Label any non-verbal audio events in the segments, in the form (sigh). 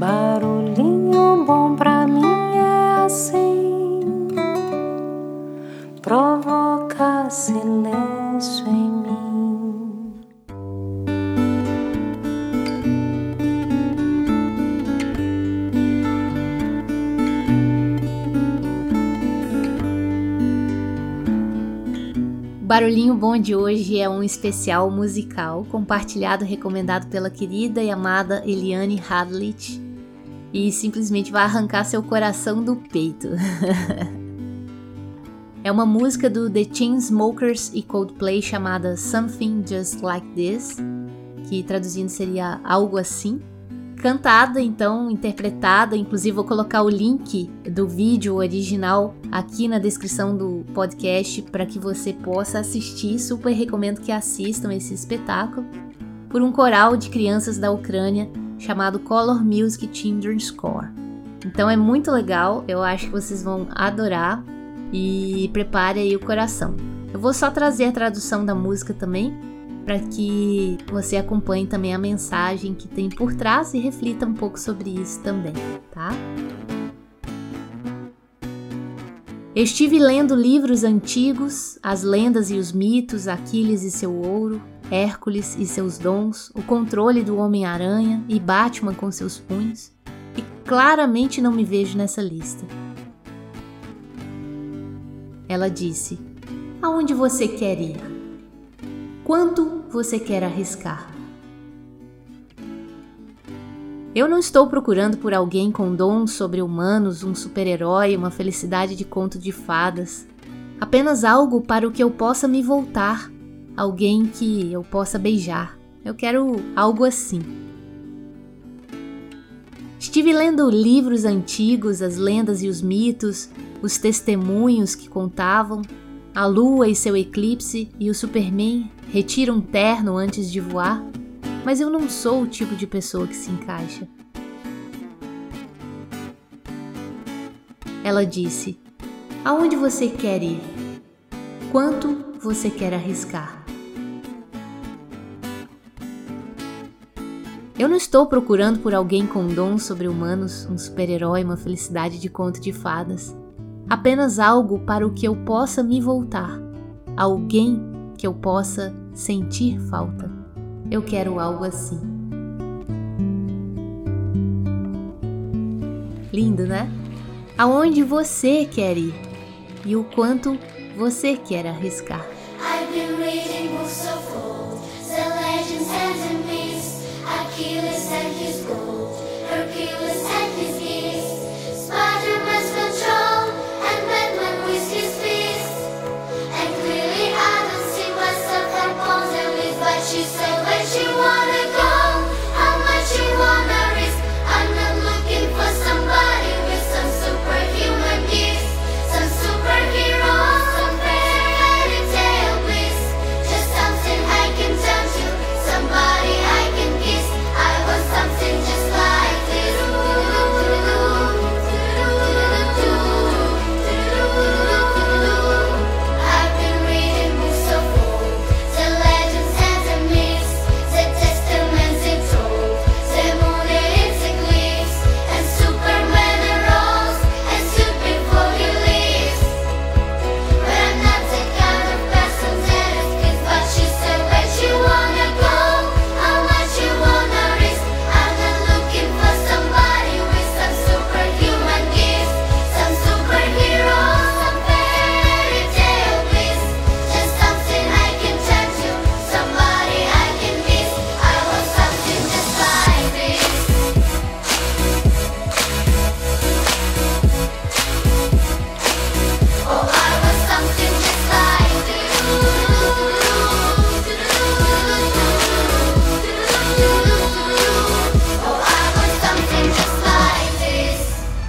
Barulhinho bom pra mim é assim, provoca silêncio em mim. O Barulhinho Bom de hoje é um especial musical compartilhado recomendado pela querida e amada Eliane Hadlich e simplesmente vai arrancar seu coração do peito. (laughs) é uma música do The Chainsmokers e Coldplay chamada Something Just Like This, que traduzindo seria algo assim. Cantada, então, interpretada, inclusive vou colocar o link do vídeo original aqui na descrição do podcast para que você possa assistir. Super recomendo que assistam esse espetáculo por um coral de crianças da Ucrânia chamado Color Music Children's Core. Então é muito legal, eu acho que vocês vão adorar e prepare aí o coração. Eu vou só trazer a tradução da música também para que você acompanhe também a mensagem que tem por trás e reflita um pouco sobre isso também, tá? estive lendo livros antigos, as lendas e os mitos, Aquiles e seu ouro, Hércules e seus dons, o controle do Homem-Aranha e Batman com seus punhos, e claramente não me vejo nessa lista. Ela disse: Aonde você quer ir? Quanto você quer arriscar? Eu não estou procurando por alguém com dons sobre-humanos, um super-herói, uma felicidade de conto de fadas. Apenas algo para o que eu possa me voltar alguém que eu possa beijar. Eu quero algo assim. Estive lendo livros antigos, as lendas e os mitos, os testemunhos que contavam. A lua e seu eclipse e o Superman retiram um terno antes de voar, mas eu não sou o tipo de pessoa que se encaixa. Ela disse: Aonde você quer ir? Quanto você quer arriscar? Eu não estou procurando por alguém com dons sobre-humanos, um super-herói, uma felicidade de conto de fadas. Apenas algo para o que eu possa me voltar. Alguém que eu possa sentir falta. Eu quero algo assim. Lindo, né? Aonde você quer ir e o quanto você quer arriscar. I've been Achilles and his gold,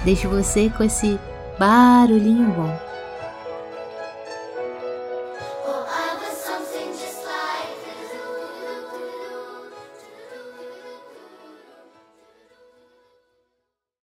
Deixo você com esse barulhinho bom.